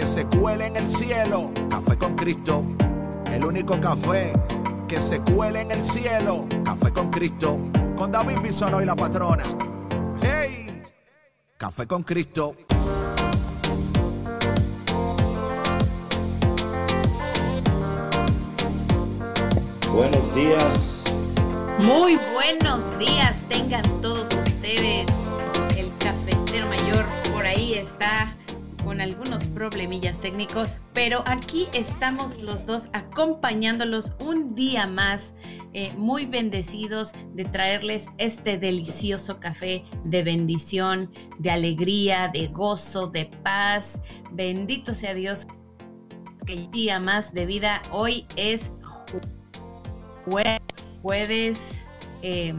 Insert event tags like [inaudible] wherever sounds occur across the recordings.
que se cuele en el cielo. Café con Cristo, el único café que se cuele en el cielo. Café con Cristo, con David Bisono y la patrona. ¡Hey! Café con Cristo. Buenos días. Muy buenos días tengan todos ustedes. El cafetero mayor por ahí está con algunos problemillas técnicos, pero aquí estamos los dos acompañándolos un día más, eh, muy bendecidos de traerles este delicioso café de bendición, de alegría, de gozo, de paz. Bendito sea Dios que día más de vida hoy es jueves. Eh,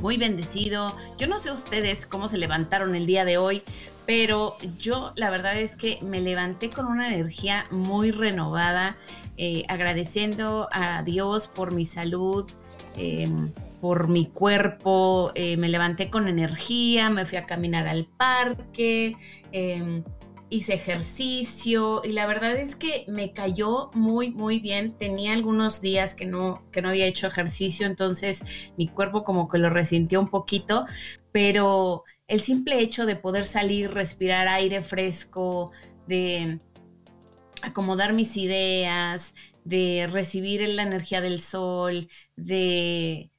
muy bendecido. Yo no sé ustedes cómo se levantaron el día de hoy, pero yo la verdad es que me levanté con una energía muy renovada, eh, agradeciendo a Dios por mi salud, em, por mi cuerpo, eh, me levanté con energía, me fui a caminar al parque, em, hice ejercicio y la verdad es que me cayó muy, muy bien. Tenía algunos días que no, que no había hecho ejercicio, entonces mi cuerpo como que lo resintió un poquito, pero el simple hecho de poder salir, respirar aire fresco, de acomodar mis ideas, de recibir la energía del sol, de,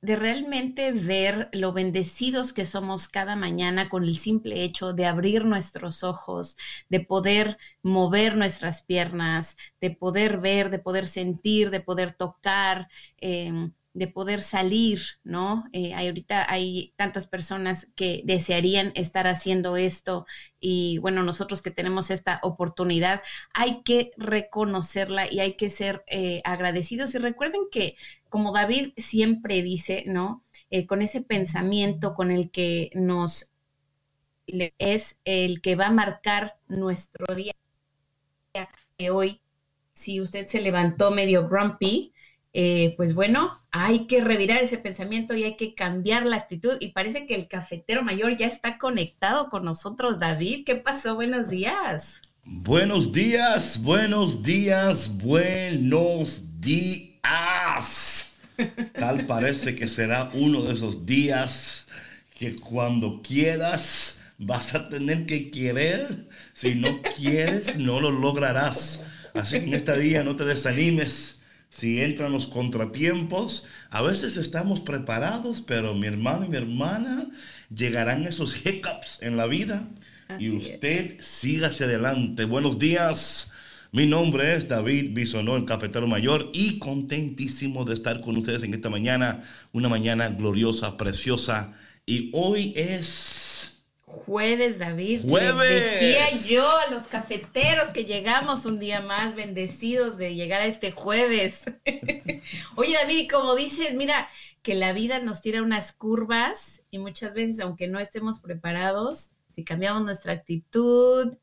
de realmente ver lo bendecidos que somos cada mañana con el simple hecho de abrir nuestros ojos, de poder mover nuestras piernas, de poder ver, de poder sentir, de poder tocar. Em, de poder salir, ¿no? Eh, ahorita hay tantas personas que desearían estar haciendo esto y bueno, nosotros que tenemos esta oportunidad, hay que reconocerla y hay que ser eh, agradecidos. Y recuerden que, como David siempre dice, ¿no? Eh, con ese pensamiento con el que nos es el que va a marcar nuestro día de hoy. Si usted se levantó medio grumpy, eh, pues bueno, hay que revirar ese pensamiento y hay que cambiar la actitud. Y parece que el cafetero mayor ya está conectado con nosotros. David, ¿qué pasó? Buenos días. Buenos días, buenos días, buenos días. Tal parece que será uno de esos días que cuando quieras vas a tener que querer. Si no quieres, no lo lograrás. Así que en este día no te desanimes si entran los contratiempos, a veces estamos preparados, pero mi hermano y mi hermana llegarán esos hiccups en la vida y usted siga hacia adelante. Buenos días. Mi nombre es David Bisonó, el cafetero mayor, y contentísimo de estar con ustedes en esta mañana, una mañana gloriosa, preciosa. Y hoy es Jueves, David. Jueves. decía yo a los cafeteros que llegamos un día más bendecidos de llegar a este jueves. [laughs] Oye, David, como dices, mira, que la vida nos tira unas curvas y muchas veces, aunque no estemos preparados, si cambiamos nuestra actitud,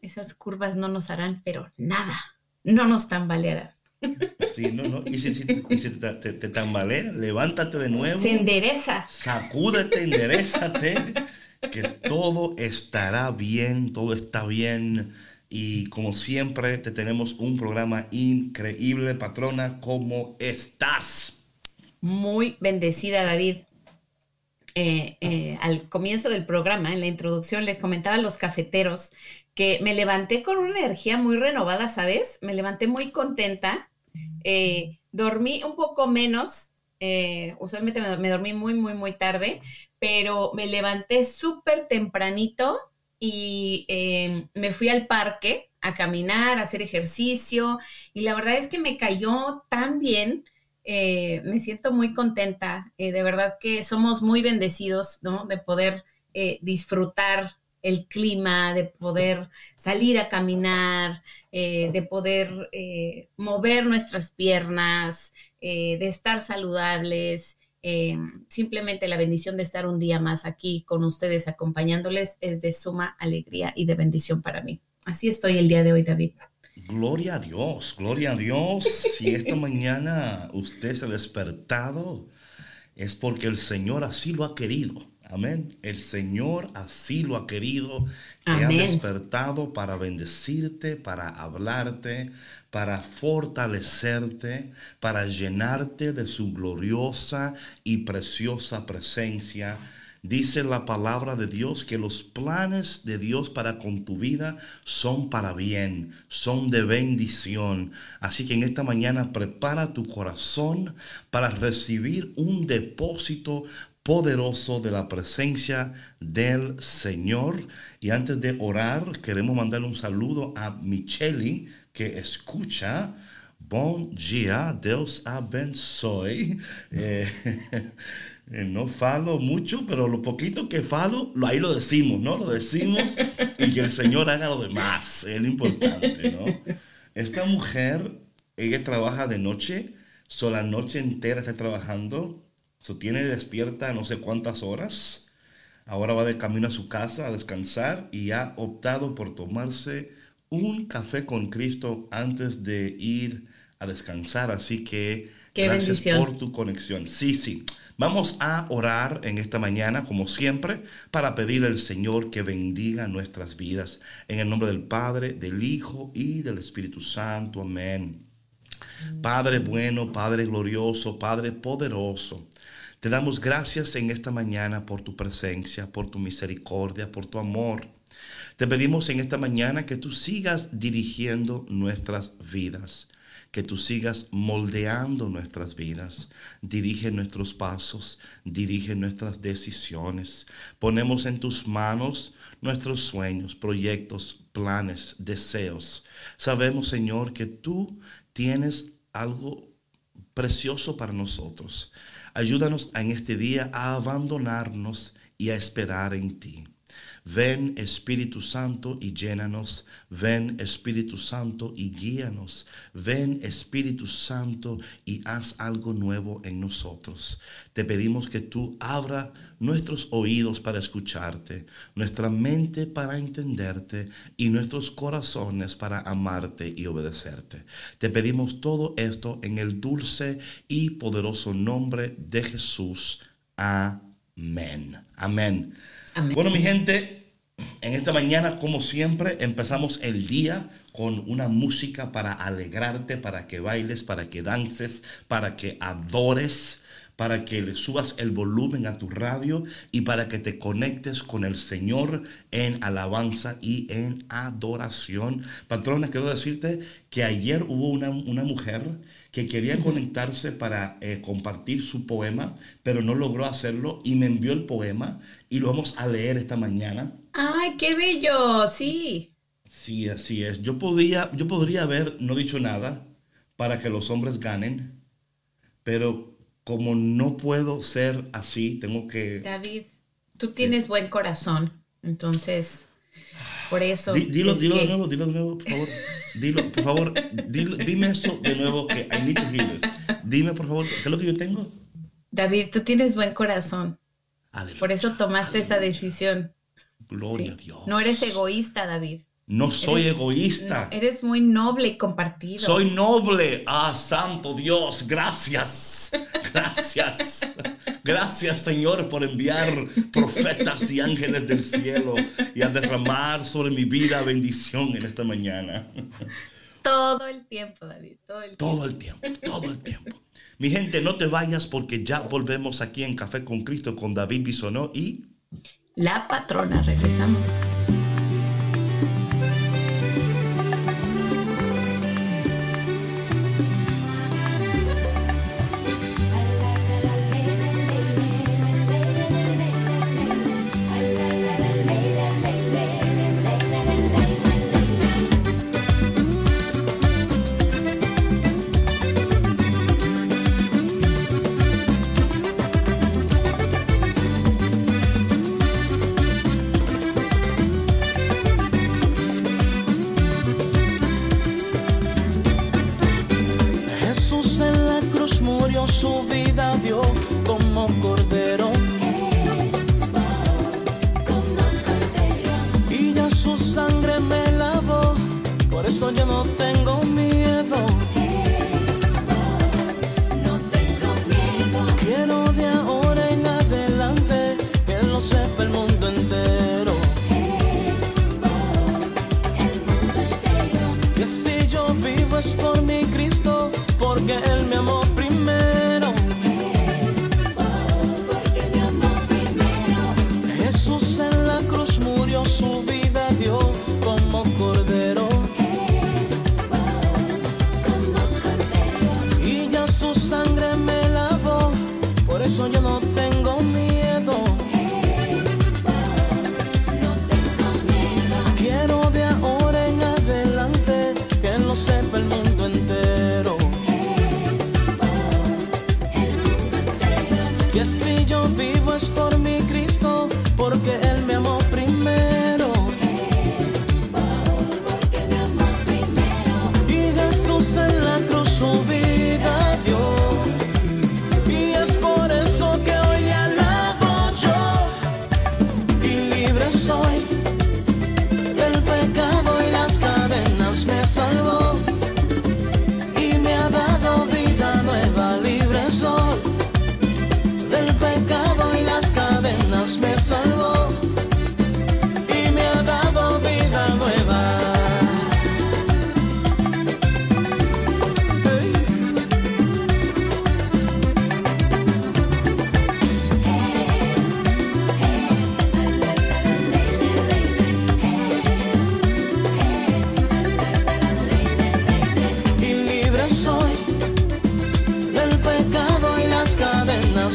esas curvas no nos harán, pero nada, no nos tambalearán. Sí, no, no. Y si, te, te, tambalea, levántate de nuevo. Se endereza. Sacúdete, enderezate que todo estará bien, todo está bien. Y como siempre, te tenemos un programa increíble, patrona. ¿Cómo estás? Muy bendecida, David. Eh, eh, al comienzo del programa, en la introducción, les comentaba a los cafeteros que me levanté con una energía muy renovada, ¿sabes? Me levanté muy contenta. Eh, dormí un poco menos. usualmente me dormí muy, muy, muy tarde, pero me levanté súper tempranito y em, me fui al parque a caminar, a hacer ejercicio y la verdad es que me cayó tan bien. Eh, me siento muy contenta, eh, de verdad que somos muy bendecidos, ¿no? De poder eh, disfrutar el clima, de poder salir a caminar, eh, de poder eh, mover nuestras piernas, eh, de estar saludables. Simplemente la bendición de estar un día más aquí con ustedes acompañándoles es de suma alegría y de bendición para mí. Así estoy el día de hoy, David. Gloria a Dios, gloria a Dios. Si esta mañana usted se ha despertado, es porque el Señor así lo ha querido. Amén. El Señor así lo ha querido, que ha despertado para bendecirte, para hablarte, para fortalecerte, para llenarte de su gloriosa y preciosa presencia. Dice la palabra de Dios que los planes de Dios para con tu vida son para bien, son de bendición. Así que en esta mañana prepara tu corazón para recibir un depósito poderoso de la presencia del Señor. Y antes de orar, queremos mandar un saludo a Micheli que escucha. Bon dia, Dios abençoe. [laughs] Eh, [laughs] eh, no falo mucho, pero lo poquito que falo, ahí lo decimos, ¿no? Lo decimos y que el Señor haga lo demás, es lo importante, ¿no? Esta mujer, ella trabaja de noche, so la noche entera está trabajando se tiene despierta no sé cuántas horas. Ahora va de camino a su casa a descansar y ha optado por tomarse un café con Cristo antes de ir a descansar. Así que gracias por tu conexión. Sí, sí. Vamos a orar en esta mañana, como siempre, para pedirle al Señor que bendiga nuestras vidas. En el nombre del Padre, del Hijo y del Espíritu Santo. Amén. Padre bueno, Padre glorioso, Padre poderoso. Te damos gracias en esta mañana por tu presencia, por tu misericordia, por tu amor. Te pedimos en esta mañana que tú sigas dirigiendo nuestras vidas, que tú sigas moldeando nuestras vidas. Dirige nuestros pasos, dirige nuestras decisiones. Ponemos en tus manos nuestros sueños, proyectos, planes, deseos. Sabemos, Señor, que tú tienes algo precioso para nosotros. Ayúdanos en este día a abandonarnos y a esperar en ti. Ven Espíritu Santo y llénanos. Ven Espíritu Santo y guíanos. Ven Espíritu Santo y haz algo nuevo en nosotros. Te pedimos que tú abra nuestros oídos para escucharte, nuestra mente para entenderte y nuestros corazones para amarte y obedecerte. Te pedimos todo esto en el dulce y poderoso nombre de Jesús. Amén. Amén. Bueno, mi gente, en esta mañana, como siempre, empezamos el día con una música para alegrarte, para que bailes, para que dances, para que adores para que le subas el volumen a tu radio y para que te conectes con el Señor en alabanza y en adoración. Patrona, quiero decirte que ayer hubo una, mujer que quería conectarse para eh, compartir su poema, pero no logró hacerlo y me envió el poema y lo vamos a leer esta mañana. ¡Ay, qué bello! Sí. Sí, así es. Yo, podía, yo podría haber no dicho nada para que los hombres ganen, pero como no puedo ser así, tengo que... David, tú tienes buen corazón, entonces, por eso... dilo, dilo de nuevo, dilo de nuevo, por favor. Dilo, por favor, dime eso de nuevo, que I need to hear this. Dime, por favor, ¿qué es lo que yo tengo? David, tú tienes buen corazón. Por eso tomaste esa decisión. Gloria a Dios. No eres egoísta, David. No soy egoísta. eres muy noble y compartido. Soy noble. Ah, santo Dios, gracias. Gracias. Gracias, Señor, por enviar profetas y ángeles del cielo y a derramar sobre mi vida bendición en esta mañana. Todo el tiempo, David. Todo el tiempo. Todo el tiempo, todo el tiempo. Mi gente, no te vayas porque ya volvemos aquí en Café con Cristo con David Bisonó y... La patrona, regresamos.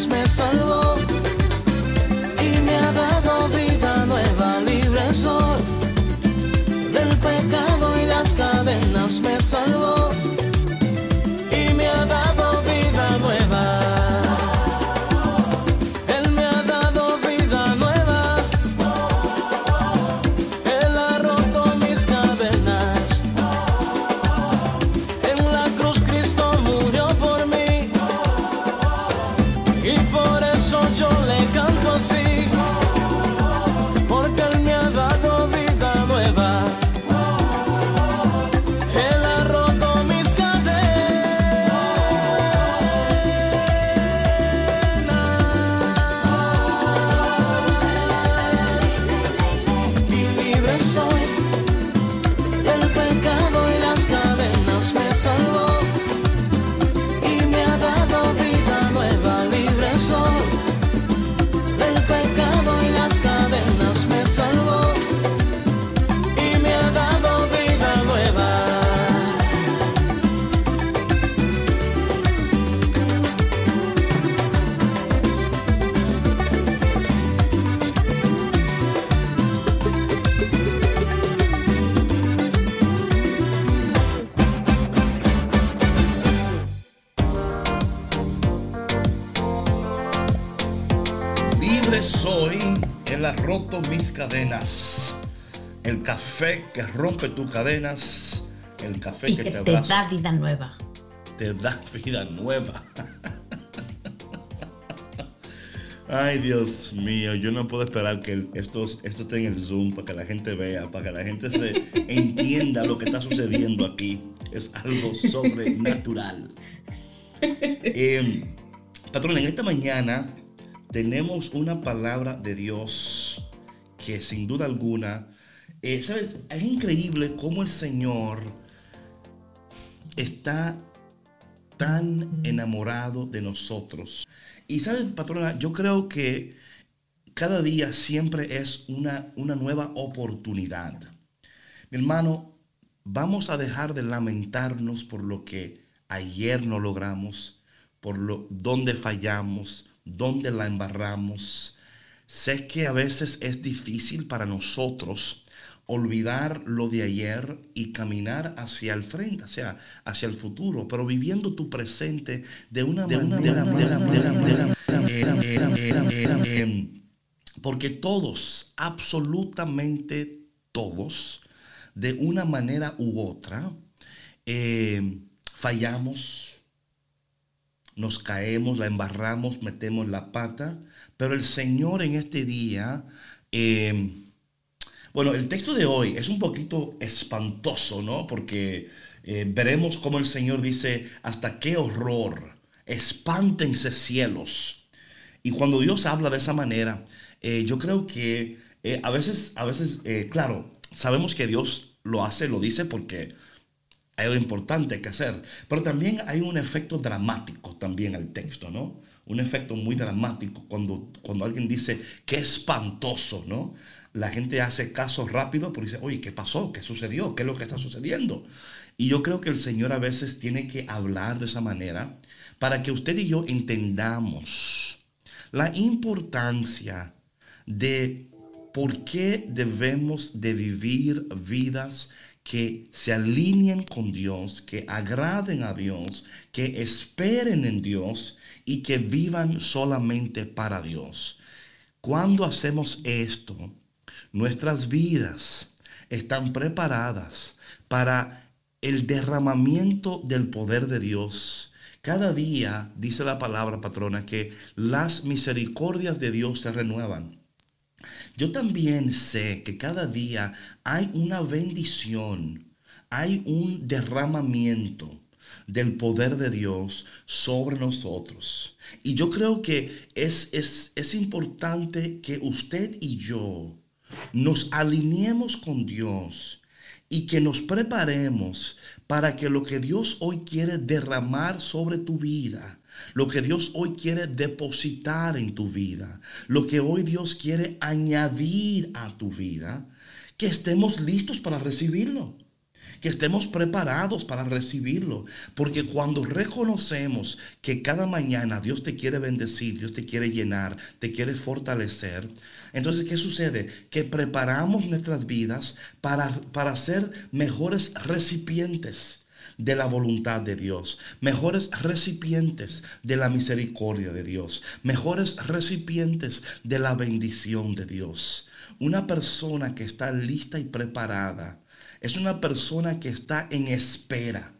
Me salvó y me ha dado vida nueva libre soy del pecado y las cadenas me salvó que rompe tus cadenas, el café Y que, que te, te abraza, da vida nueva. te da vida nueva. Ay, Dios mío, yo no puedo esperar que esto, esto esté en el Zoom para que la gente vea, para que la gente se entienda lo que está sucediendo aquí. Es algo sobrenatural. Eh, patrón, en esta mañana tenemos una palabra de Dios que sin duda alguna, eh, ¿sabes? Es increíble cómo el Señor está tan enamorado de nosotros. Y sabes, patrona, yo creo que cada día siempre es una, una nueva oportunidad. Mi hermano, vamos a dejar de lamentarnos por lo que ayer no logramos, por lo donde fallamos, donde la embarramos. Sé que a veces es difícil para nosotros olvidar lo de ayer y caminar hacia el frente, o sea, hacia el futuro, pero viviendo tu presente de una manera porque todos, absolutamente todos, de una manera u otra, eh, fallamos, nos caemos, la embarramos, metemos la pata, pero el Señor en este día, eh, Bueno, el texto de hoy es un poquito espantoso, ¿no? Porque eh, veremos cómo el Señor dice, hasta qué horror, espántense cielos. Y cuando Dios habla de esa manera, eh, yo creo que eh, a veces, a veces, claro, sabemos que Dios lo hace, lo dice porque hay algo importante que hacer. Pero también hay un efecto dramático también al texto, ¿no? Un efecto muy dramático cuando, cuando alguien dice, qué espantoso, ¿no? La gente hace caso rápido porque dice, oye, ¿qué pasó? ¿Qué sucedió? ¿Qué es lo que está sucediendo? Y yo creo que el Señor a veces tiene que hablar de esa manera para que usted y yo entendamos la importancia de por qué debemos de vivir vidas que se alineen con Dios, que agraden a Dios, que esperen en Dios y que vivan solamente para Dios. Cuando hacemos esto, nuestras vidas están preparadas para el derramamiento del poder de Dios. Cada día, dice la palabra patrona, que las misericordias de Dios se renuevan. Yo también sé que cada día hay una bendición, hay un derramamiento del poder de Dios sobre nosotros. Y yo creo que es, es, es importante que usted y yo nos alineemos con Dios y que nos preparemos para que lo que Dios hoy quiere derramar sobre tu vida, lo que Dios hoy quiere depositar en tu vida, lo que hoy Dios quiere añadir a tu vida, que estemos listos para recibirlo. Que estemos preparados para recibirlo. Porque cuando reconocemos que cada mañana Dios te quiere bendecir, Dios te quiere llenar, te quiere fortalecer, entonces, ¿qué sucede? Que preparamos nuestras vidas para, para ser mejores recipientes de la voluntad de Dios, mejores recipientes de la misericordia de Dios, mejores recipientes de la bendición de Dios. Una persona que está lista y preparada es una persona que está en espera.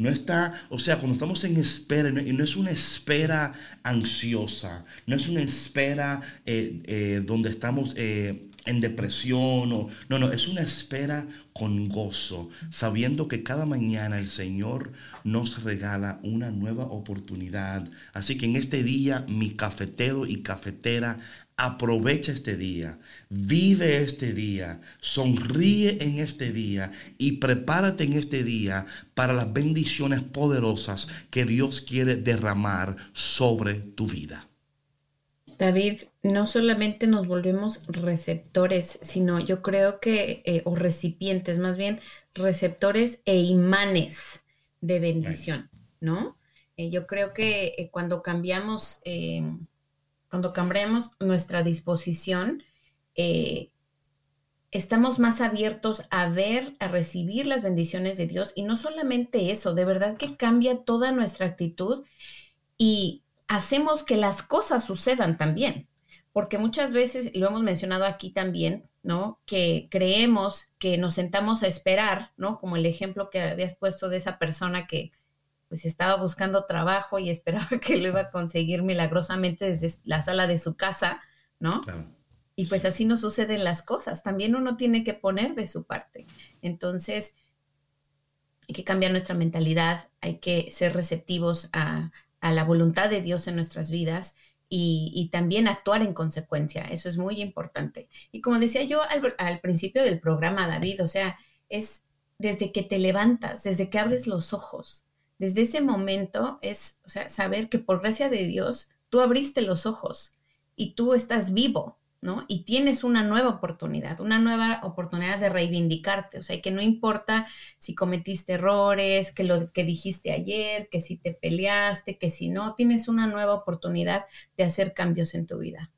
No está, o sea, cuando estamos en espera, y no es una espera ansiosa, no es una espera eh, eh, donde estamos eh, en depresión, o, no, no, es una espera con gozo, sabiendo que cada mañana el Señor nos regala una nueva oportunidad. Así que en este día, mi cafetero y cafetera, aprovecha este día, vive este día, sonríe en este día y prepárate en este día para las bendiciones poderosas que Dios quiere derramar sobre tu vida. David, no solamente nos volvemos receptores, sino yo creo que, eh, o recipientes, más bien receptores e imanes de bendición, ¿no? Eh, yo creo que eh, cuando cambiamos, eh, cuando cambiamos nuestra disposición, eh, estamos más abiertos a ver, a recibir las bendiciones de Dios y no solamente eso, de verdad que cambia toda nuestra actitud y hacemos que las cosas sucedan también, porque muchas veces, lo hemos mencionado aquí también, ¿no? Que creemos que nos sentamos a esperar, ¿no? Como el ejemplo que habías puesto de esa persona que pues estaba buscando trabajo y esperaba [laughs] que lo iba a conseguir milagrosamente desde la sala de su casa, ¿no? Claro. Y pues así no suceden las cosas. También uno tiene que poner de su parte. Entonces, hay que cambiar nuestra mentalidad, hay que ser receptivos a, a la voluntad de Dios en nuestras vidas y, y también actuar en consecuencia. Eso es muy importante. Y como decía yo al, al principio del programa, David, o sea, es desde que te levantas, desde que abres los ojos, desde ese momento es, o sea, saber que por gracia de Dios tú abriste los ojos y tú estás vivo, ¿no? Y tienes una nueva oportunidad, una nueva oportunidad de reivindicarte, o sea, que no importa si cometiste errores, que lo que dijiste ayer, que si te peleaste, que si no, tienes una nueva oportunidad de hacer cambios en tu vida.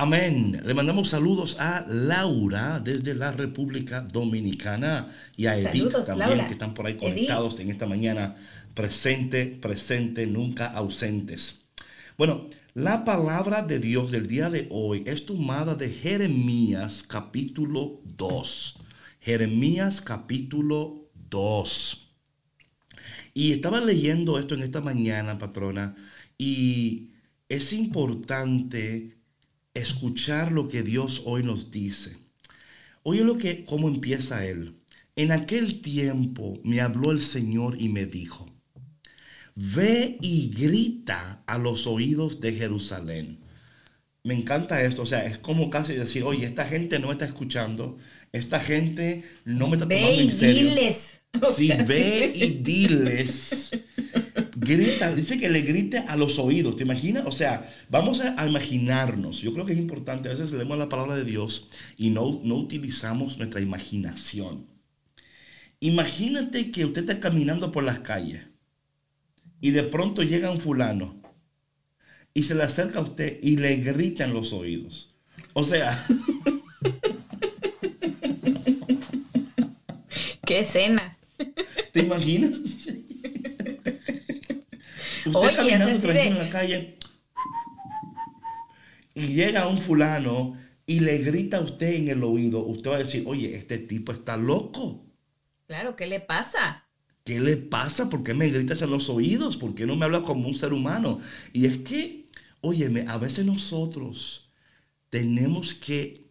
Amén. Le mandamos saludos a Laura desde la República Dominicana y a Edith Saludos, también Laura. que están por ahí Edith. conectados en esta mañana. Presente, presente, nunca ausentes. Bueno, la palabra de Dios del día de hoy es tomada de Jeremías capítulo 2. Jeremías capítulo 2. Y estaba leyendo esto en esta mañana, patrona, y es importante escuchar lo que Dios hoy nos dice. Oye lo que, cómo empieza él. En aquel tiempo me habló el Señor y me dijo, ve y grita a los oídos de Jerusalén. Me encanta esto, o sea, es como casi decir, oye, esta gente no me está escuchando, esta gente no me está tomando Ve y en serio. diles. [laughs] O Sí, sea, ve sí. y diles. [laughs] Grita, dice que le grite a los oídos, ¿te imaginas? O sea, vamos a, imaginarnos. Yo creo que es importante, a veces leemos la palabra de Dios y no, no utilizamos nuestra imaginación. Imagínate que usted está caminando por las calles y de pronto llega un fulano y se le acerca a usted y le grita en los oídos. O sea, [laughs] Qué escena. ¿Te imaginas? [laughs] Usted Oye, caminando tranquilo de- en la calle y llega un fulano y le grita a usted en el oído, usted va a decir, oye, este tipo está loco. Claro, ¿qué le pasa? ¿Qué le pasa? ¿Por qué me gritas en los oídos? ¿Por qué no me hablas como un ser humano? Y es que, óyeme, a veces nosotros tenemos que...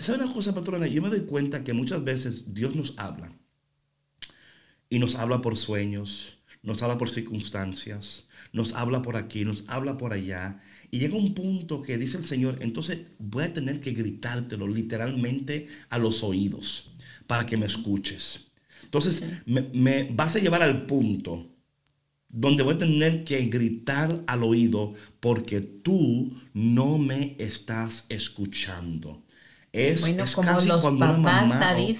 ¿Sabe una cosa, patrona? Yo me doy cuenta que muchas veces Dios nos habla. Y nos habla por sueños, nos habla por circunstancias, nos habla por aquí, nos habla por allá. Y llega un punto que dice el Señor, entonces voy a tener que gritártelo literalmente a los oídos para que me escuches. Entonces me, me vas a llevar al punto donde voy a tener que gritar al oído porque tú no me estás escuchando. Es, Bueno, es como casi los cuando una papás, mamá o- David.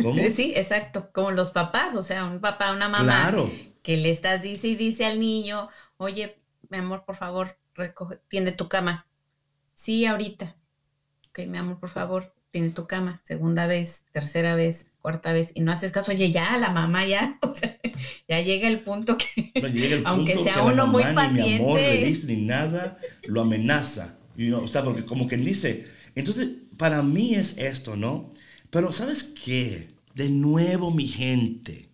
¿Cómo? [laughs] Sí, exacto, como los papás, o sea, un papá, una mamá Claro. Que le estás dice y dice al niño, oye, mi amor, por favor, recoge, tiende tu cama. Sí, ahorita. Ok, mi amor, por favor, tiende tu cama. Segunda vez, tercera vez, cuarta vez, y no haces caso, oye, ya, la mamá ya, [laughs] o sea, ya llega el punto que, No llega el aunque punto sea que uno muy mamá, Ni mi amor, le paciente. dice, ni nada, lo amenaza. Y no, o sea, porque como quien dice, entonces, para mí es esto, ¿no? Pero ¿sabes qué? De nuevo, mi gente,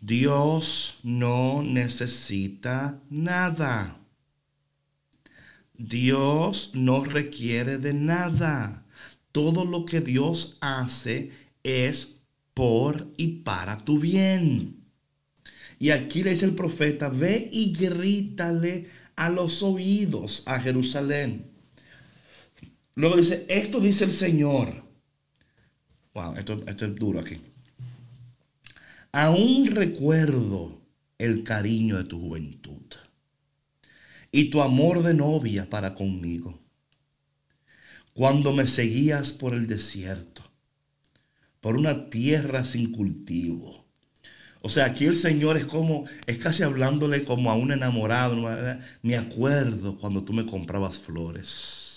Dios no necesita nada. Dios no requiere de nada. Todo lo que Dios hace es por y para tu bien. Y aquí le dice el profeta, ve y grítale a los oídos a Jerusalén. Luego dice, esto dice el Señor. Wow, esto, esto es duro aquí. Aún recuerdo el cariño de tu juventud y tu amor de novia para conmigo. Cuando me seguías por el desierto, por una tierra sin cultivo. O sea, aquí el Señor es como, es casi hablándole como a un enamorado. Me acuerdo cuando tú me comprabas flores.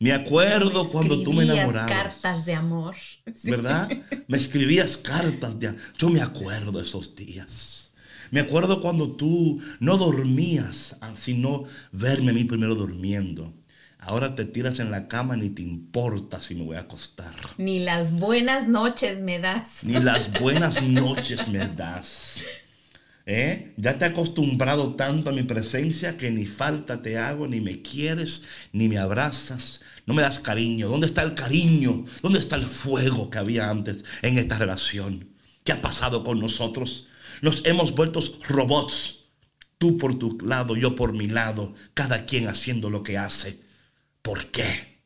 Me acuerdo cuando tú me enamorabas. cartas de amor. Sí. ¿verdad? Me escribías cartas de... Yo me acuerdo de esos días. Me acuerdo cuando tú no dormías, ah, sino verme a mí primero durmiendo. Ahora te tiras en la cama ni te importa si me voy a acostar. Ni las buenas noches me das. Ni las buenas noches me das. ¿Eh? Ya te he acostumbrado tanto a mi presencia que ni falta te hago, ni me quieres, ni me abrazas. No me das cariño. ¿Dónde está el cariño? ¿Dónde está el fuego que había antes en esta relación? ¿Qué ha pasado con nosotros? Nos hemos vuelto robots. Tú por tu lado, yo por mi lado, cada quien haciendo lo que hace. ¿Por qué?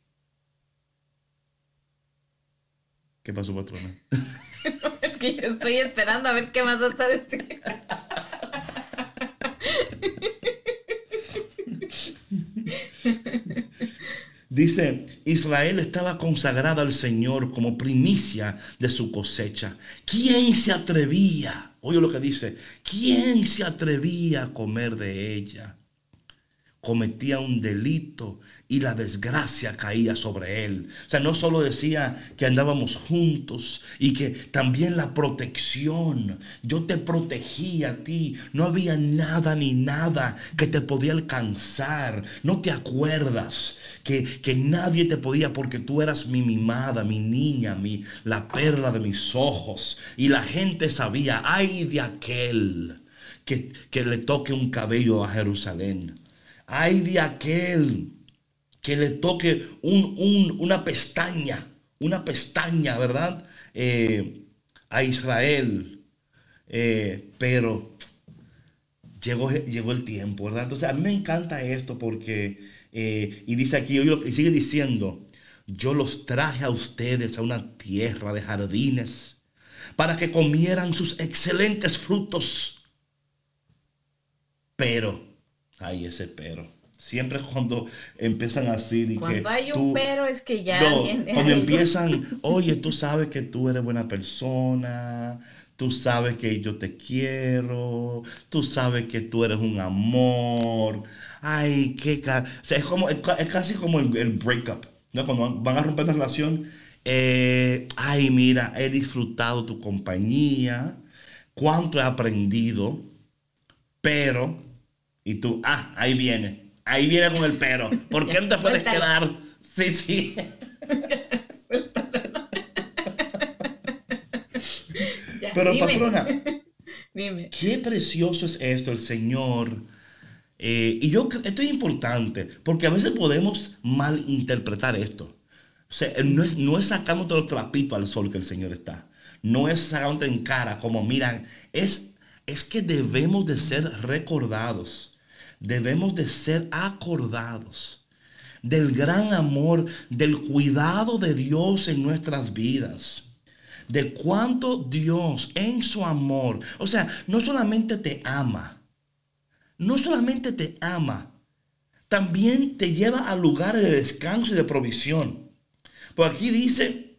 ¿Qué pasó, patrona? [laughs] Es que yo estoy esperando a ver qué más vas a decir. [laughs] Dice, Israel estaba consagrada al Señor como primicia de su cosecha. ¿Quién se atrevía? Oye lo que dice, ¿quién se atrevía a comer de ella? Cometía un delito y la desgracia caía sobre él. O sea, no solo decía que andábamos juntos y que también la protección. Yo te protegí a ti. No había nada ni nada que te podía alcanzar. No te acuerdas que, que nadie te podía porque tú eras mi mimada, mi niña, mi, la perla de mis ojos. Y la gente sabía, ay de aquel que, que le toque un cabello a Jerusalén. Hay de aquel que le toque un- un- una pestaña, una pestaña, ¿verdad? Eh, a Israel. Eh, pero llegó, llegó el tiempo, ¿verdad? Entonces a mí me encanta esto porque, eh, y dice aquí, y sigue diciendo, yo los traje a ustedes a una tierra de jardines para que comieran sus excelentes frutos. Pero, hay ese pero. Siempre [laughs] cuando empiezan así, que Cuando hay un tú- pero es que ya no, viene cuando algo. empiezan, [laughs] oye, tú sabes que tú eres buena persona, tú sabes que yo te quiero, tú sabes que tú eres un amor. Ay, qué o sea, es, como, es, ca- es casi como el, el breakup, ¿no? Cuando van- van a romper una relación, eh, ay, mira, he disfrutado tu compañía, cuánto he aprendido, pero, y tú, ah, ahí viene, ahí viene con el pero, [laughs] ¿por qué no te puedes Suéltalo. quedar? Sí, sí. [laughs] [laughs] Ya, Pero dime, patrona, dime. qué precioso es esto, el Señor. Eh, y yo creo esto es importante, porque a veces podemos malinterpretar esto. O sea, no es, no es sacándote los trapitos al sol que el Señor está. No es sacándote en cara como, mira, es, es que debemos de ser recordados. Debemos de ser acordados del gran amor, del cuidado de Dios en nuestras vidas de cuánto Dios en su amor, o sea, no solamente te ama, no solamente te ama, también te lleva a lugares de descanso y de provisión. Pues aquí dice,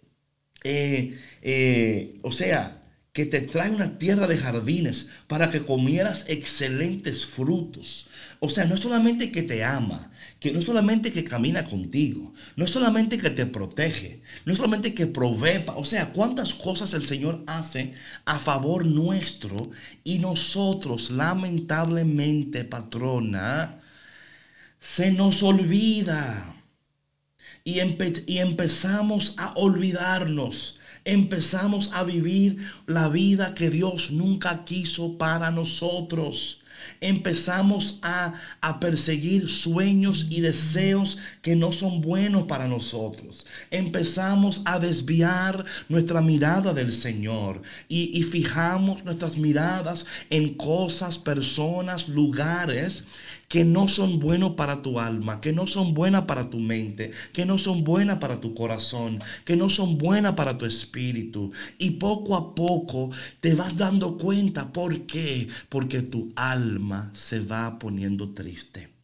eh, eh, o sea, que te trae una tierra de jardines para que comieras excelentes frutos. O sea, no es solamente que te ama, que no es solamente que camina contigo, no es solamente que te protege, no es solamente que provee, o sea, cuántas cosas el Señor hace a favor nuestro y nosotros lamentablemente, patrona, se nos olvida y, empe- y empezamos a olvidarnos. Empezamos a vivir la vida que Dios nunca quiso para nosotros. Empezamos a, a perseguir sueños y deseos que no son buenos para nosotros. Empezamos a desviar nuestra mirada del Señor y, y fijamos nuestras miradas en cosas, personas, lugares que no son buenos para tu alma, que no son buenas para tu mente, que no son buenas para tu corazón, que no son buenas para tu espíritu. Y poco a poco te vas dando cuenta. ¿Por qué? Porque tu alma se va poniendo triste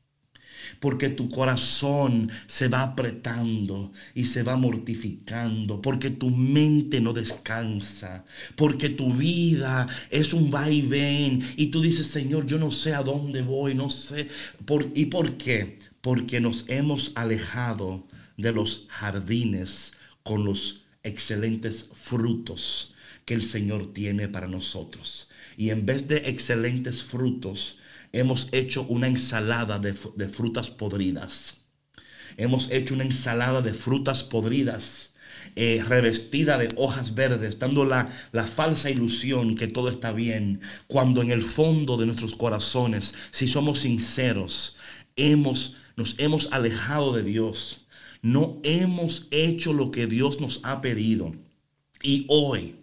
porque tu corazón se va apretando y se va mortificando, porque tu mente no descansa, porque tu vida es un vaivén y tú dices, Señor, yo no sé a dónde voy, no sé. Por, ¿Y por qué? Porque nos hemos alejado de los jardines con los excelentes frutos que el Señor tiene para nosotros. Y en vez de excelentes frutos, hemos hecho una ensalada de, de frutas podridas. Hemos hecho una ensalada de frutas podridas, eh, revestida de hojas verdes, dando la, la falsa ilusión que todo está bien, cuando en el fondo de nuestros corazones, si somos sinceros, hemos, nos hemos alejado de Dios. No hemos hecho lo que Dios nos ha pedido. Y hoy,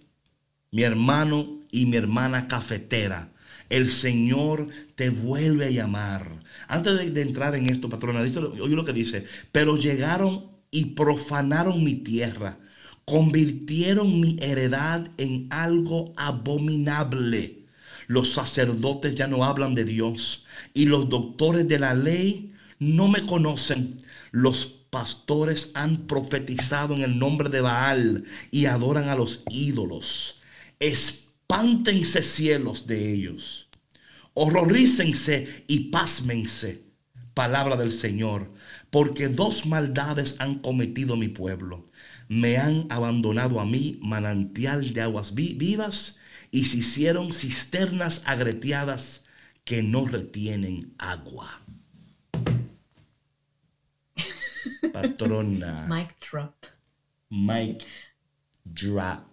mi hermano y mi hermana cafetera, el Señor te vuelve a llamar. Antes de, entrar en esto, patrona, dice, oye lo que dice, pero llegaron y profanaron mi tierra, convirtieron mi heredad en algo abominable. Los sacerdotes ya no hablan de Dios y los doctores de la ley no me conocen. Los pastores han profetizado en el nombre de Baal y adoran a los ídolos. Espántense cielos de ellos. Horrorícense y pásmense. Palabra del Señor. Porque dos maldades han cometido mi pueblo. Me han abandonado a mí manantial de aguas vi- vivas y se hicieron cisternas agreteadas que no retienen agua. [laughs] Patrona. Mic drop. Mike Drop.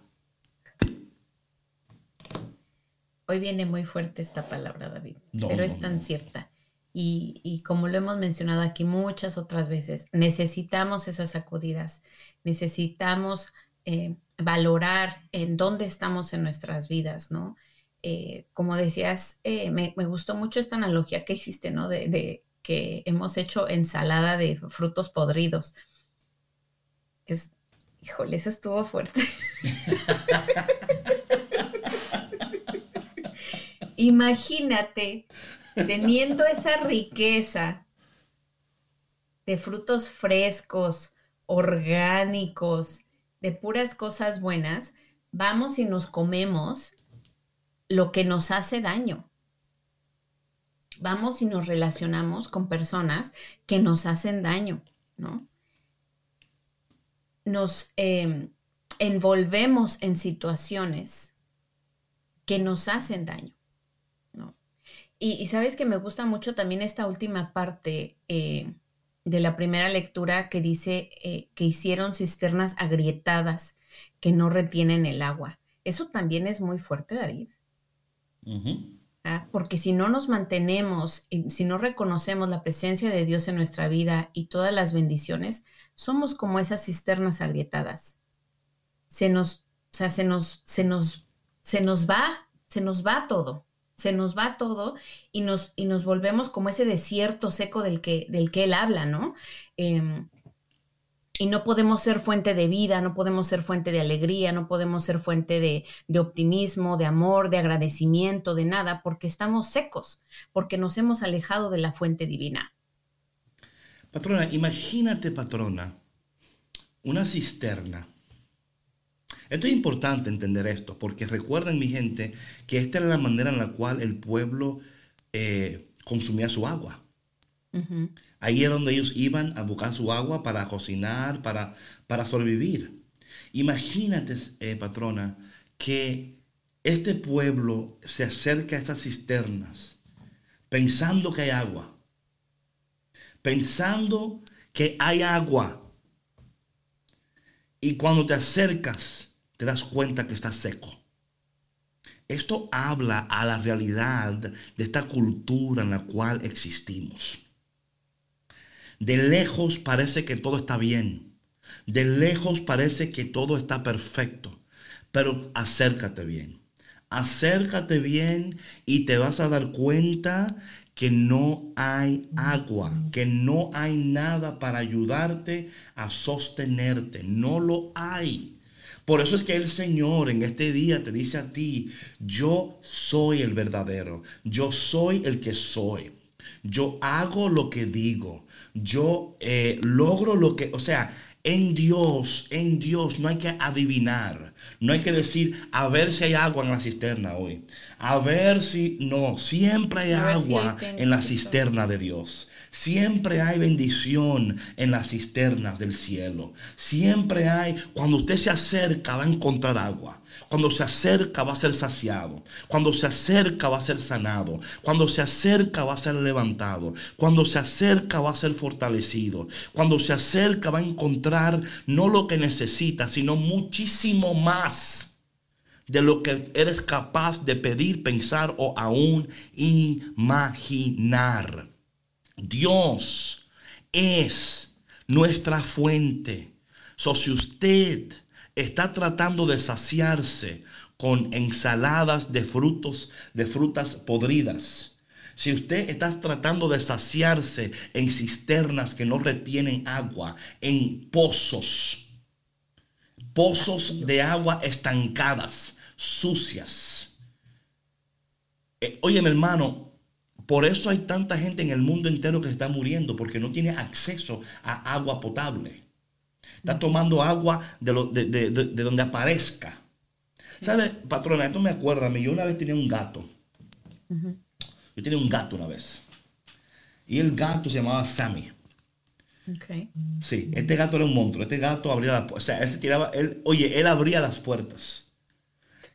Hoy viene muy fuerte esta palabra, David, No, pero no, es tan no. cierta. Y, y como lo hemos mencionado aquí muchas otras veces, necesitamos esas sacudidas, necesitamos eh, valorar en dónde estamos en nuestras vidas, ¿no? Eh, como decías, eh, me, me gustó mucho esta analogía que hiciste, ¿no? De, de que hemos hecho ensalada de frutos podridos. Es, híjole, eso estuvo fuerte. [laughs] Imagínate teniendo esa riqueza de frutos frescos, orgánicos, de puras cosas buenas, vamos y nos comemos lo que nos hace daño. Vamos y nos relacionamos con personas que nos hacen daño, ¿no? Nos eh, envolvemos en situaciones que nos hacen daño. Y, y sabes que me gusta mucho también esta última parte eh, de la primera lectura que dice eh, que hicieron cisternas agrietadas que no retienen el agua. Eso también es muy fuerte, David. ¿ah? Porque si no nos mantenemos, y si no reconocemos la presencia de Dios en nuestra vida y todas las bendiciones, somos como esas cisternas agrietadas. Se nos, o sea, se nos, se nos, se nos va, se nos va todo, se nos va todo y nos, y nos volvemos como ese desierto seco del que, del que él habla, ¿no? Em, y no podemos ser fuente de vida, no podemos ser fuente de alegría, no podemos ser fuente de, de optimismo, de amor, de agradecimiento, de nada, porque estamos secos, porque nos hemos alejado de la fuente divina. Patrona, imagínate, patrona, una cisterna. Esto es importante entender esto, porque recuerden, mi gente, que esta era la manera en la cual el pueblo eh, consumía su agua. Ahí era donde ellos iban a buscar su agua para cocinar, para, para sobrevivir. Imagínate, eh, patrona, que este pueblo se acerca a estas cisternas pensando que hay agua. Pensando que hay agua. Y cuando te acercas, te das cuenta que está seco. Esto habla a la realidad de esta cultura en la cual existimos. De lejos parece que todo está bien. De lejos parece que todo está perfecto. Pero acércate bien. Acércate bien y te vas a dar cuenta que no hay agua, que no hay nada para ayudarte a sostenerte. No lo hay. Por eso es que el Señor en este día te dice a ti, yo soy el verdadero, yo soy el que soy, yo hago lo que digo, yo eh, logro lo que, o sea, en Dios, en Dios no hay que adivinar, no hay que decir a ver si hay agua en la cisterna hoy, a ver si, no, siempre hay si agua en la cisterna de Dios. Siempre hay bendición en las cisternas del cielo. Siempre hay, cuando usted se acerca va a encontrar agua. Cuando se acerca va a ser saciado. Cuando se acerca va a ser sanado. Cuando se acerca va a ser levantado. Cuando se acerca va a ser fortalecido. Cuando se acerca va a encontrar no lo que necesita, sino muchísimo más de lo que eres capaz de pedir, pensar o aún imaginar. Dios es nuestra fuente. So, si usted está tratando de saciarse con ensaladas de frutos, de frutas podridas, si usted está tratando de saciarse en cisternas que no retienen agua, en pozos, pozos de agua estancadas, sucias. Eh, oye, mi hermano, por eso hay tanta gente en el mundo entero que se está muriendo, porque no tiene acceso a agua potable. Está tomando agua de, lo- de- de- de- de donde aparezca. ¿Sabe, patrona? Esto me acuerda a mí. Yo una vez tenía un gato. Yo tenía un gato una vez. Y el gato se llamaba Sammy. Ok. Sí, este gato era un monstruo. Este gato abría la. O sea, él se tiraba. Él, oye, él abría las puertas.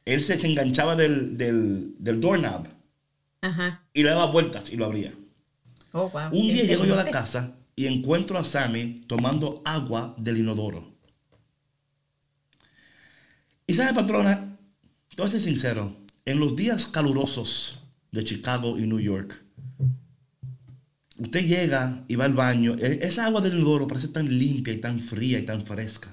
Él se, se enganchaba del, del, del doorknob Ajá. y le daba vueltas y lo abría. Oh, wow. Un día llego yo a la casa y encuentro a Sammy tomando agua del inodoro. Y sabe, patrona, te voy a ser sincero, en los días calurosos de Chicago y New York, usted llega y va al baño, e- esa agua del inodoro parece tan limpia y tan fría y tan fresca,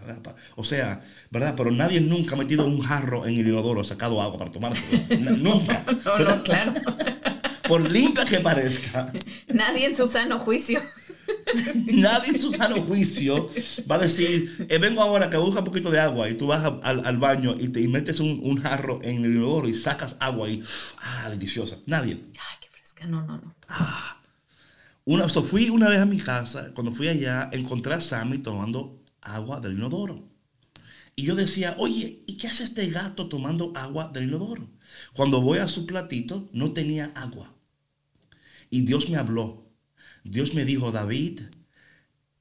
O sea, ¿verdad? Pero nadie nunca ha metido un jarro en el inodoro, sacado agua para tomarse. [laughs] nunca. No, no, claro. [laughs] Por limpia que parezca, Nadie en su sano juicio. [laughs] nadie en su sano juicio va a decir, eh, vengo ahora que busca un poquito de agua y tú vas a- al, al baño y te y metes un, un jarro en el inodoro y sacas agua y, ah, deliciosa. Nadie. Ay, qué fresca. No, no, no. Una, o sea, fui una vez a mi casa, cuando fui allá, encontré a Sammy tomando agua del inodoro. Y yo decía, oye, ¿y qué hace este gato tomando agua del inodoro? Cuando voy a su platito, no tenía agua. Y Dios me habló. Dios me dijo, David,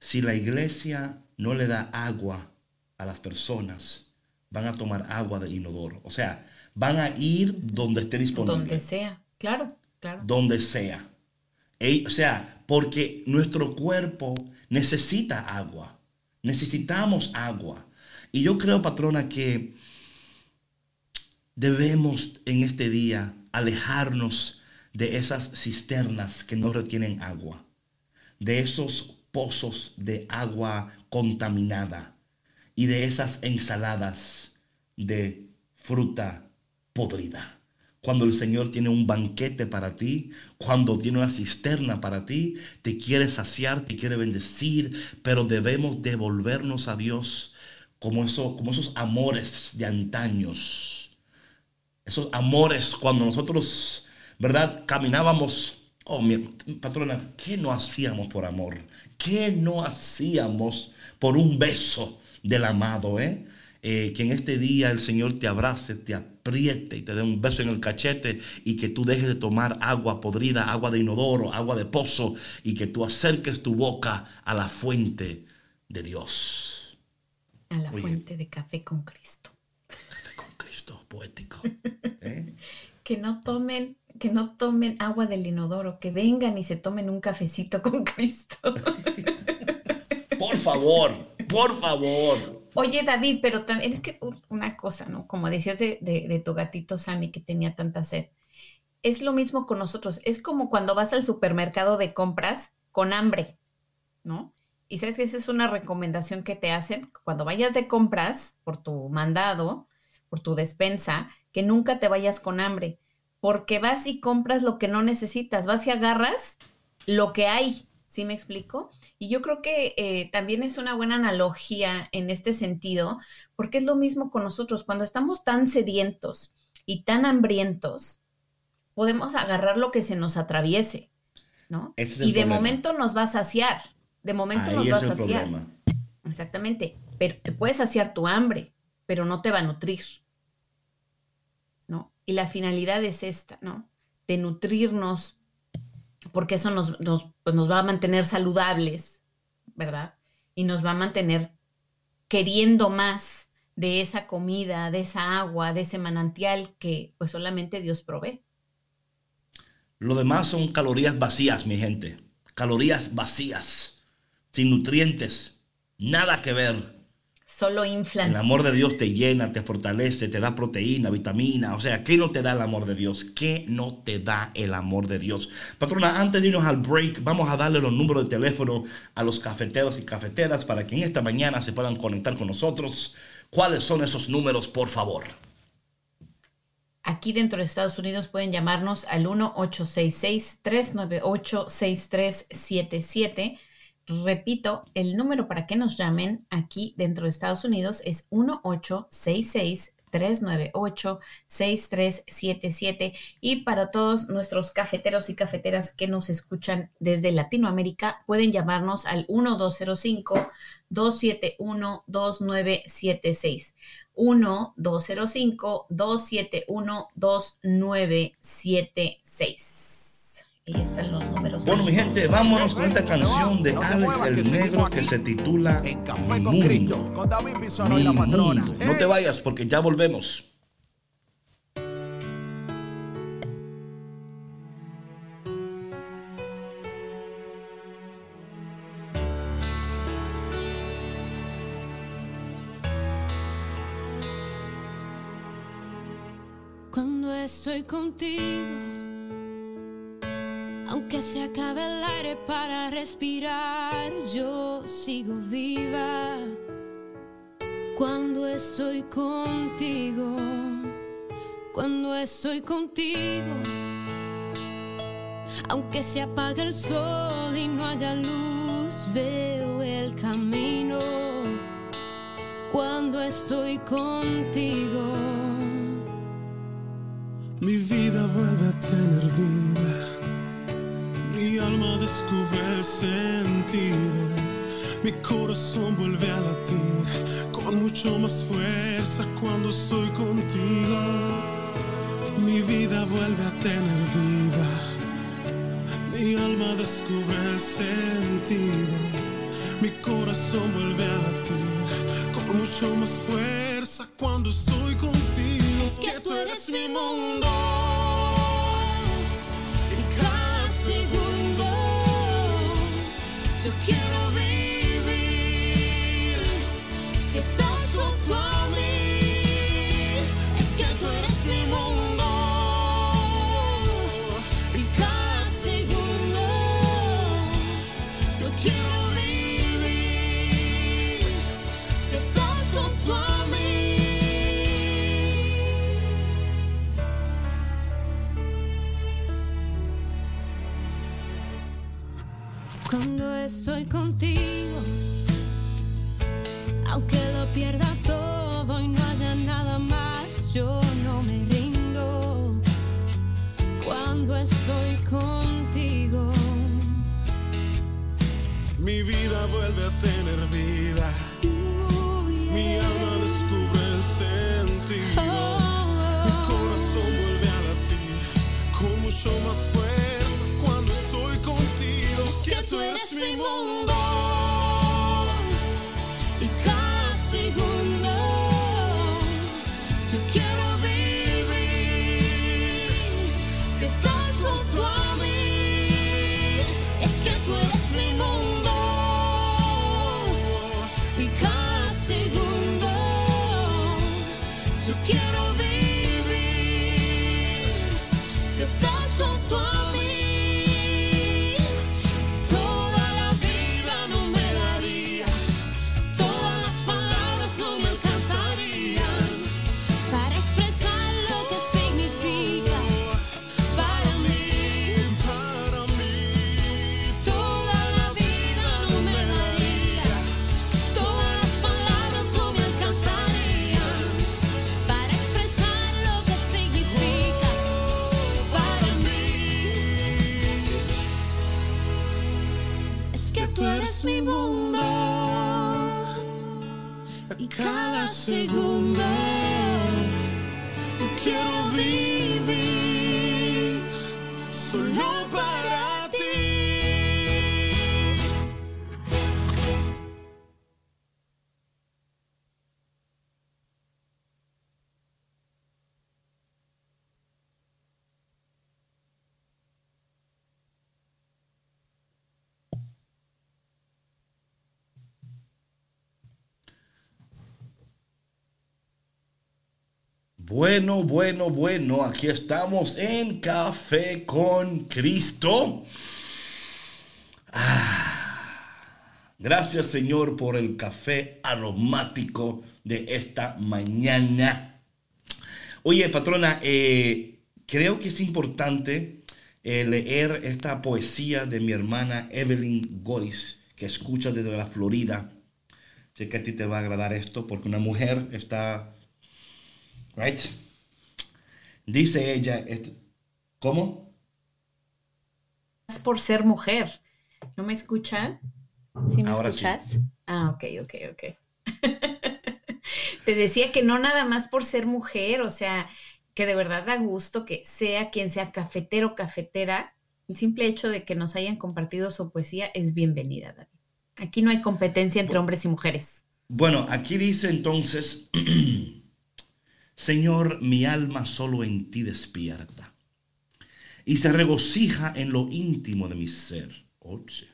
si la iglesia no le da agua a las personas, van a tomar agua del inodoro. O sea, van a ir donde esté disponible Donde sea. Claro, claro. donde sea. O sea, porque nuestro cuerpo necesita agua. Necesitamos agua. Y yo creo, patrona, que debemos en este día alejarnos de esas cisternas que no retienen agua, de esos pozos de agua contaminada y de esas ensaladas de fruta podrida. Cuando el Señor tiene un banquete para ti, cuando tiene una cisterna para ti, te quiere saciar, te quiere bendecir, pero debemos devolvernos a Dios como, eso, como esos amores de antaños. Esos amores cuando nosotros, ¿verdad? Caminábamos. Oh, mi patrona, ¿qué no hacíamos por amor? ¿Qué no hacíamos por un beso del amado, eh? Eh, que en este día el Señor te abrace, te apriete y te dé un beso en el cachete y que tú dejes de tomar agua podrida, agua de inodoro, agua de pozo y que tú acerques tu boca a la fuente de Dios. A la Oye. fuente de café con Cristo. Café con Cristo, poético. [laughs] ¿eh? Que no tomen, que no tomen agua del inodoro, que vengan y se tomen un cafecito con Cristo. [laughs] Por favor, por favor. Oye, David, pero también es que una cosa, ¿no? Como decías de, de- de tu gatito Sammy que tenía tanta sed. Es lo mismo con nosotros. Es como cuando vas al supermercado de compras con hambre, ¿no? Y sabes que esa es una recomendación que te hacen cuando vayas de compras por tu mandado, por tu despensa, que nunca te vayas con hambre, porque vas y compras lo que no necesitas, vas y agarras lo que hay, ¿sí me explico? Y yo creo que eh, también es una buena analogía en este sentido, porque es lo mismo con nosotros. Cuando estamos tan sedientos y tan hambrientos, podemos agarrar lo que se nos atraviese, ¿no? Es y de problema. momento nos va a saciar, de momento nos va a saciar. problema. Exactamente, pero te puedes saciar tu hambre, pero no te va a nutrir, ¿no? Y la finalidad es esta, ¿no? De nutrirnos, porque eso nos, nos, pues nos va a mantener saludables, ¿verdad? Y nos va a mantener queriendo más de esa comida, de esa agua, de ese manantial que pues solamente Dios provee. Lo demás son calorías vacías, mi gente. Calorías vacías, sin nutrientes, nada que ver. Solo inflan. El amor de Dios te llena, te fortalece, te da proteína, vitamina. O sea, ¿qué no te da el amor de Dios? ¿Qué no te da el amor de Dios? Patrona, antes de irnos al break, vamos a darle los números de teléfono a los cafeteros y cafeteras para que en esta mañana se puedan conectar con nosotros. ¿Cuáles son esos números, por favor? Aquí dentro de Estados Unidos pueden llamarnos al 1-866-398-6377. Repito, el número para que nos llamen aquí dentro de Estados Unidos es 1-866-398-6377. Y para todos nuestros cafeteros y cafeteras que nos escuchan desde Latinoamérica, pueden llamarnos al 1205-271-2976. 1-205-271-2976. Ahí están los números. Bueno, mi gente, vámonos con esta canción de No te Alex el Negro que se titula En Café Mi con Cristo, Mundo. con David Bison y Mi la patrona. Mundo. No te vayas porque ya volvemos. Cuando estoy contigo, Aunque se acabe el aire para respirar, yo sigo viva. Cuando estoy contigo, cuando estoy contigo. Aunque se apague el sol y no haya luz, veo el camino. Cuando estoy contigo. Mi vida vuelve a tener vida, mi alma descubre sentido, mi corazón vuelve a latir con mucho más fuerza cuando estoy contigo. Mi vida vuelve a tener vida, mi alma descubre sentido, mi corazón vuelve a latir con mucho más fuerza cuando estoy contigo. Es que tú eres mi mundo. Si estás Bueno, bueno, bueno, aquí estamos en Café con Cristo. Ah, gracias Señor por el café aromático de esta mañana. Oye, patrona, eh, creo que es importante eh, leer esta poesía de mi hermana Evelyn Goris, que escucha desde la Florida. Sé que a ti te va a agradar esto porque una mujer está Right? Dice ella, esto- ¿cómo? Es por ser mujer. ¿No me escuchan? ¿Sí me Ahora sí. escuchas? Ah, ok, ok, ok. [laughs] Te decía que no nada más por ser mujer, o sea, que de verdad da gusto que sea quien sea cafetero o cafetera, el simple hecho de que nos hayan compartido su poesía es bienvenida, David. Aquí no hay competencia entre hombres y mujeres. Bueno, aquí dice entonces, [clears throat] Señor, mi alma solo en ti despierta y se regocija en lo íntimo de mi ser. Oye.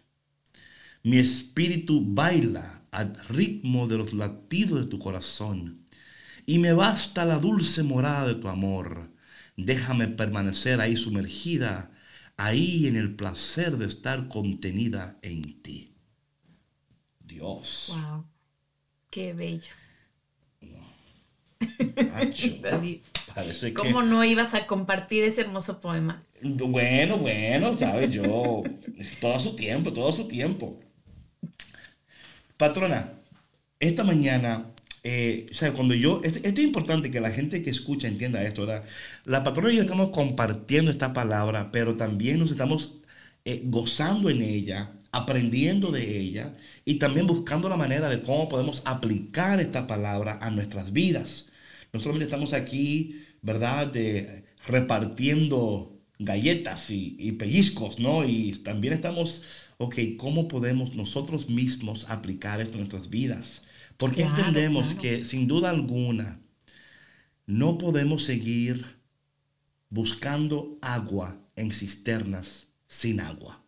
Mi espíritu baila al ritmo de los latidos de tu corazón y me basta la dulce morada de tu amor. Déjame permanecer ahí sumergida ahí en el placer de estar contenida en ti. Dios. Wow. Qué bello. Macho, [laughs] David. parece que... ¿Cómo no ibas a compartir ese hermoso poema? Bueno, bueno, sabes, yo, todo su tiempo, todo su tiempo. Patrona, esta mañana, eh, o sea, cuando yo, es- esto es importante que la gente que escucha entienda esto, ¿verdad? La patrona y yo estamos compartiendo esta palabra, pero también nos estamos eh, gozando en ella, aprendiendo de ella y también buscando la manera de cómo podemos aplicar esta palabra a nuestras vidas. No solamente estamos aquí, ¿verdad? De, repartiendo galletas y, y pellizcos, ¿no? Y también estamos, ok, ¿cómo podemos nosotros mismos aplicar esto en nuestras vidas? Porque Claro, entendemos claro. que sin duda alguna no podemos seguir buscando agua en cisternas sin agua.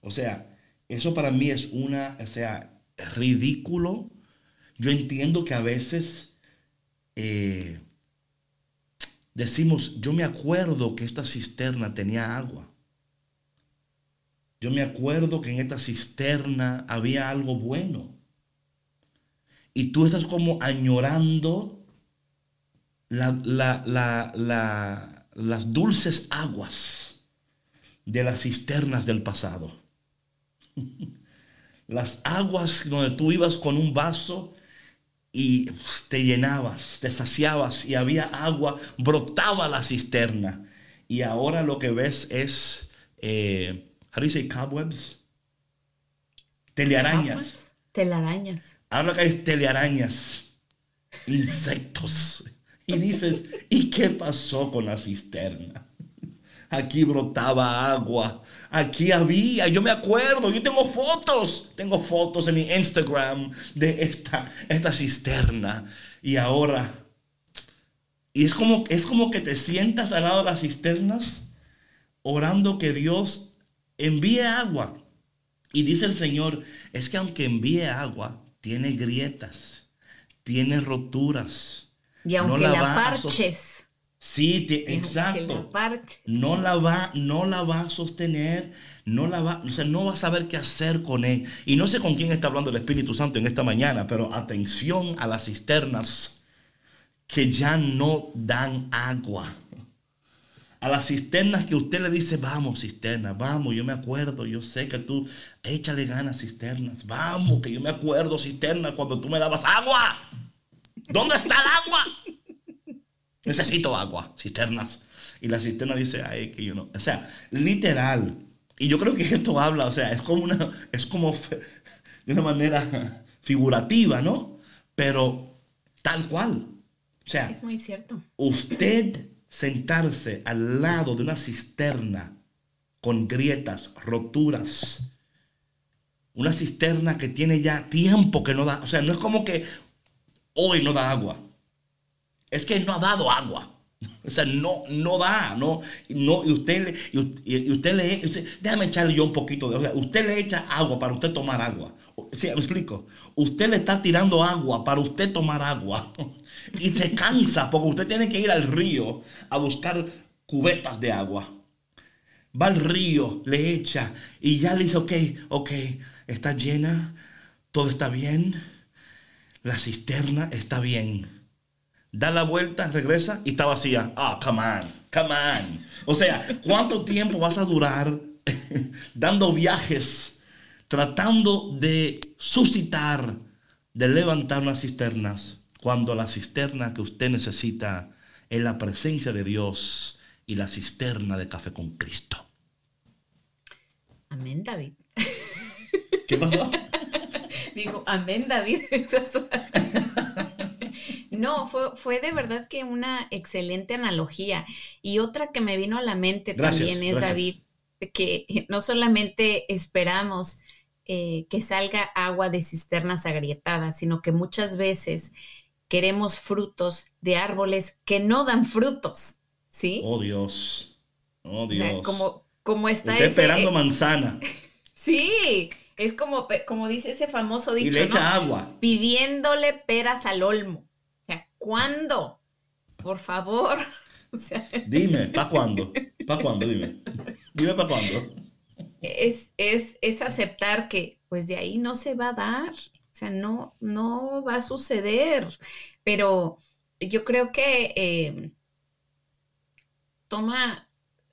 O sea, eso para mí es una, o sea, ridículo. Yo entiendo que a veces eh, decimos, yo me acuerdo que esta cisterna tenía agua. Yo me acuerdo que en esta cisterna había algo bueno. Y tú estás como añorando la- la- la- la- las dulces aguas de las cisternas del pasado. [laughs] Las aguas donde tú ibas con un vaso y pf, te llenabas, te saciabas y había agua, brotaba la cisterna. Y ahora lo que ves es, eh, how do you say cobwebs? Telearañas. Telarañas. Ahora que hay telearañas, insectos. [laughs] Y dices, ¿y qué pasó con la cisterna? Aquí brotaba agua. Aquí había, yo me acuerdo, yo tengo fotos, tengo fotos en mi Instagram de esta, esta cisterna. Y ahora, y es como, es como que te sientas al lado de las cisternas orando que Dios envíe agua. Y dice el Señor, es que aunque envíe agua, tiene grietas, tiene roturas. Y aunque No la la, parches. Sí, aunque exacto. la. No la va, no la va a sostener, no la va, o sea, no va a saber qué hacer con él. Y no sé con quién está hablando el Espíritu Santo en esta mañana, pero atención a las cisternas que ya no dan agua. A las cisternas que usted le dice, vamos, cisterna, vamos, yo me acuerdo, yo sé que tú, échale ganas, cisternas, vamos, que yo me acuerdo, cisterna, cuando tú me dabas agua. ¿Dónde está el agua? Necesito agua, cisternas. Y la cisterna dice, ay, que yo no. O sea, literal. Y yo creo que esto habla, o sea, es como una, es como de una manera figurativa, ¿no? Pero tal cual. O sea, Es muy cierto. usted sentarse al lado de una cisterna con grietas, roturas, una cisterna que tiene ya tiempo que no da, o sea, no es como que hoy no da agua, es que no ha dado agua. O sea, no, no da, no, no, y usted le, y, usted le, déjame echarle yo un poquito de, o sea, usted le echa agua para usted tomar agua. Sí, me explico. Usted le está tirando agua para usted tomar agua. Y se cansa porque usted tiene que ir al río a buscar cubetas de agua. Va al río, le echa y ya le dice, ok, ok, está llena, todo está bien, la cisterna está bien. Da la vuelta, regresa y está vacía. Ah, come on, come on. O sea, ¿cuánto tiempo vas a durar [laughs] dando viajes, tratando de suscitar, de levantar unas cisternas, cuando la cisterna que usted necesita es la presencia de Dios y la cisterna de café con Cristo? Amén, David. ¿Qué pasó? [laughs] Digo, amén, David. [laughs] No, fue, fue de verdad que una excelente analogía. Y otra que me vino a la mente Gracias, también es, gracias. David, que no solamente esperamos eh, que salga agua de cisternas agrietadas, sino que muchas veces queremos frutos de árboles que no dan frutos, ¿sí? Oh Dios, oh O sea, Dios. como, como está Usted ese- esperando manzana [laughs] Sí, es como, como dice ese famoso dicho, y le echa ¿no? agua. pidiéndole peras al olmo. ¿Cuándo? Por favor. [laughs] O sea, Dime, ¿para cuándo? ¿Para cuándo? Dime. Dime para cuándo. es, es, es aceptar que pues de ahí no se va a dar, o sea, no, no va a suceder, pero yo creo que eh, toma,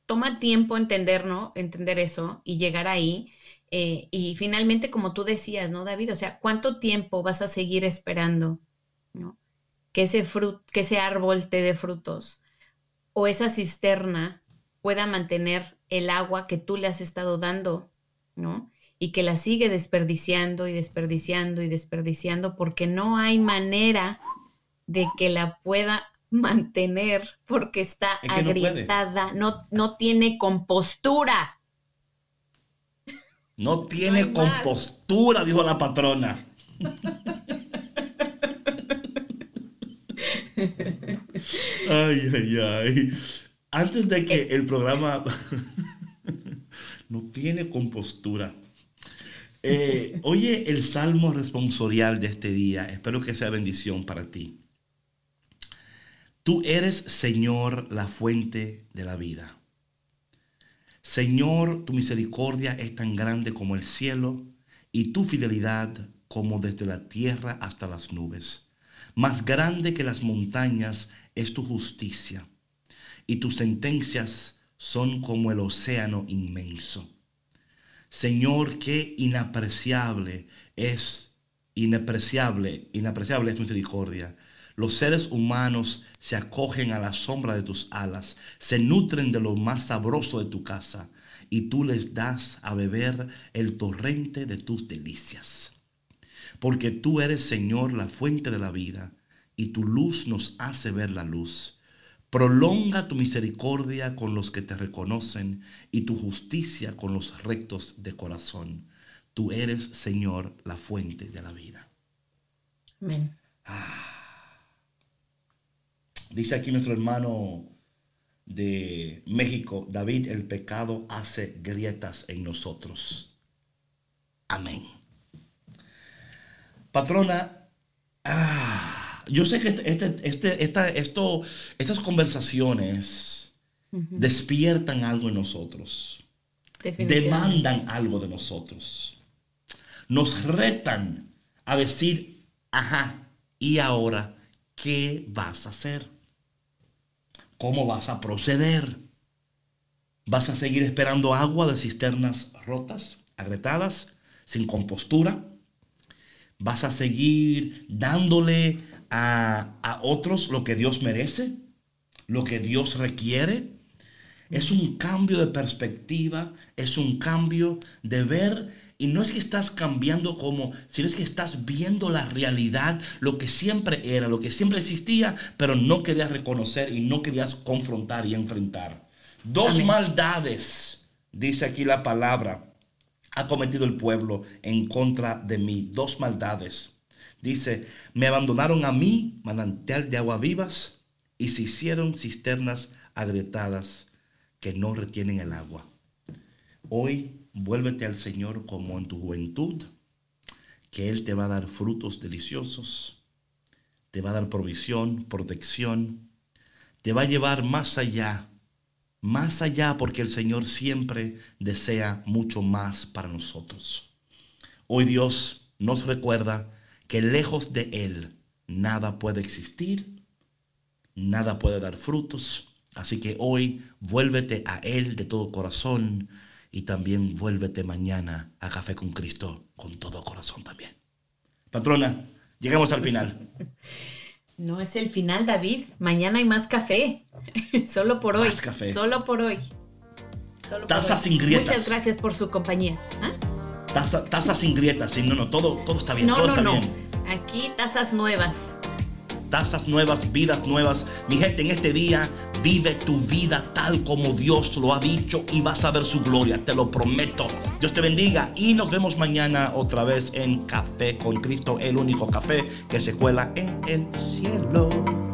toma tiempo entender, ¿no? Entender eso y llegar ahí. eh, y finalmente, como tú decías, ¿no, David? O sea, ¿cuánto tiempo vas a seguir esperando, ¿no? Que ese frut, que ese árbol te dé frutos o esa cisterna pueda mantener el agua que tú le has estado dando, ¿no? Y que la sigue desperdiciando y desperdiciando y desperdiciando porque no hay manera de que la pueda mantener porque está no agrietada, no, no tiene compostura. No [laughs] tiene más. compostura, dijo la patrona. [laughs] Ay, ay, ay. Antes de que el programa [laughs] no tiene compostura. Eh, oye el salmo responsorial de este día. Espero que sea bendición para ti. Tú eres, Señor, la fuente de la vida. Señor, tu misericordia es tan grande como el cielo y tu fidelidad como desde la tierra hasta las nubes. Más grande que las montañas es tu justicia y tus sentencias son como el océano inmenso. Señor, qué inapreciable es, inapreciable, inapreciable es misericordia. Los seres humanos se acogen a la sombra de tus alas, se nutren de lo más sabroso de tu casa, y tú les das a beber el torrente de tus delicias. Porque tú eres, Señor, la fuente de la vida, y tu luz nos hace ver la luz. Prolonga tu misericordia con los que te reconocen y tu justicia con los rectos de corazón. Tú eres, Señor, la fuente de la vida. Amén. Dice aquí nuestro hermano de México, David, el pecado hace grietas en nosotros. Amén. Patrona, ah, yo sé que este, este- este- esta- esto, estas conversaciones despiertan algo en nosotros, demandan algo de nosotros, nos retan a decir, ajá, ¿y ahora qué vas a hacer? ¿Cómo vas a proceder? ¿Vas a seguir esperando agua de cisternas rotas, agrietadas, sin compostura? ¿Vas a seguir dándole a, a otros lo que Dios merece? ¿Lo que Dios requiere? Es un cambio de perspectiva, es un cambio de ver. Y no es que estás cambiando como, sino es que estás viendo la realidad, lo que siempre era, lo que siempre existía, pero no querías reconocer y no querías confrontar y enfrentar. Dos Amén. maldades, dice aquí la palabra, ha cometido el pueblo en contra de mí. Dos maldades. Dice, me abandonaron a mí, manantial de agua vivas, y se hicieron cisternas agrietadas que no retienen el agua. Hoy vuélvete al Señor como en tu juventud, que Él te va a dar frutos deliciosos, te va a dar provisión, protección, te va a llevar más allá, más allá porque el Señor siempre desea mucho más para nosotros. Hoy Dios nos recuerda que lejos de Él nada puede existir, nada puede dar frutos. Así que hoy vuélvete a Él de todo corazón y también vuélvete mañana a Café con Cristo con todo corazón también. Patrona, llegamos al final. [laughs] No es el final, David. Mañana hay más café. [laughs] Solo por hoy. Más café. Solo por hoy. Solo por hoy. sin grietas. Muchas gracias por su compañía. ¿Ah? Taza, taza sin grietas, sí, no, no, todo, todo está bien, no, todo no, está no. bien. Aquí tazas nuevas. Tazas nuevas, vidas nuevas. Mi gente, en este día vive tu vida tal como Dios lo ha dicho y vas a ver su gloria, te lo prometo. Dios te bendiga y nos vemos mañana otra vez en Café con Cristo, el único café que se cuela en el cielo.